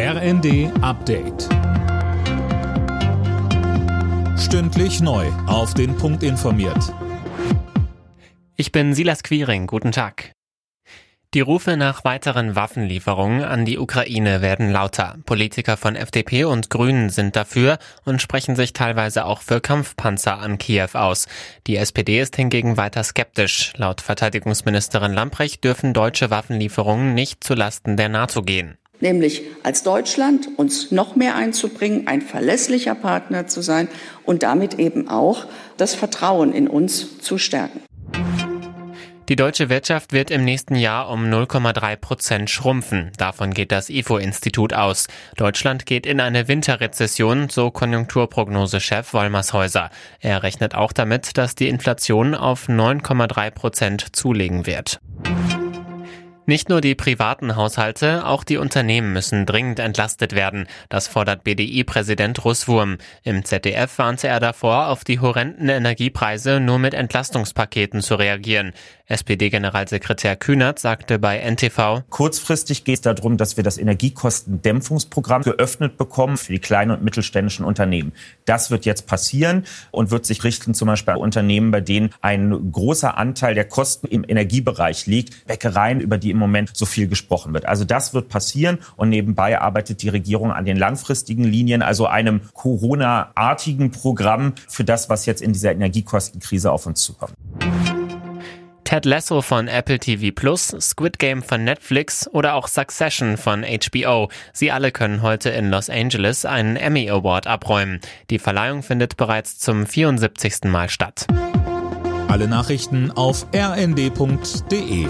RND Update. Stündlich neu. Auf den Punkt informiert. Ich bin Silas Quiring. Guten Tag. Die Rufe nach weiteren Waffenlieferungen an die Ukraine werden lauter. Politiker von FDP und Grünen sind dafür und sprechen sich teilweise auch für Kampfpanzer an Kiew aus. Die SPD ist hingegen weiter skeptisch. Laut Verteidigungsministerin Lamprecht dürfen deutsche Waffenlieferungen nicht zulasten der NATO gehen nämlich als Deutschland uns noch mehr einzubringen, ein verlässlicher Partner zu sein und damit eben auch das Vertrauen in uns zu stärken. Die deutsche Wirtschaft wird im nächsten Jahr um 0,3 Prozent schrumpfen. Davon geht das IFO-Institut aus. Deutschland geht in eine Winterrezession, so Konjunkturprognosechef Wollmershäuser. Er rechnet auch damit, dass die Inflation auf 9,3 Prozent zulegen wird. Nicht nur die privaten Haushalte, auch die Unternehmen müssen dringend entlastet werden. Das fordert BDI-Präsident Russwurm. Im ZDF warnte er davor, auf die horrenden Energiepreise nur mit Entlastungspaketen zu reagieren. SPD-Generalsekretär Kühnert sagte bei NTV, Kurzfristig geht es darum, dass wir das Energiekostendämpfungsprogramm geöffnet bekommen für die kleinen und mittelständischen Unternehmen. Das wird jetzt passieren und wird sich richten zum Beispiel an Unternehmen, bei denen ein großer Anteil der Kosten im Energiebereich liegt, Bäckereien, über die im Moment so viel gesprochen wird. Also das wird passieren und nebenbei arbeitet die Regierung an den langfristigen Linien, also einem Corona-artigen Programm für das, was jetzt in dieser Energiekostenkrise auf uns zukommt. Ted Lasso von Apple TV Plus, Squid Game von Netflix oder auch Succession von HBO. Sie alle können heute in Los Angeles einen Emmy Award abräumen. Die Verleihung findet bereits zum 74. Mal statt. Alle Nachrichten auf rnd.de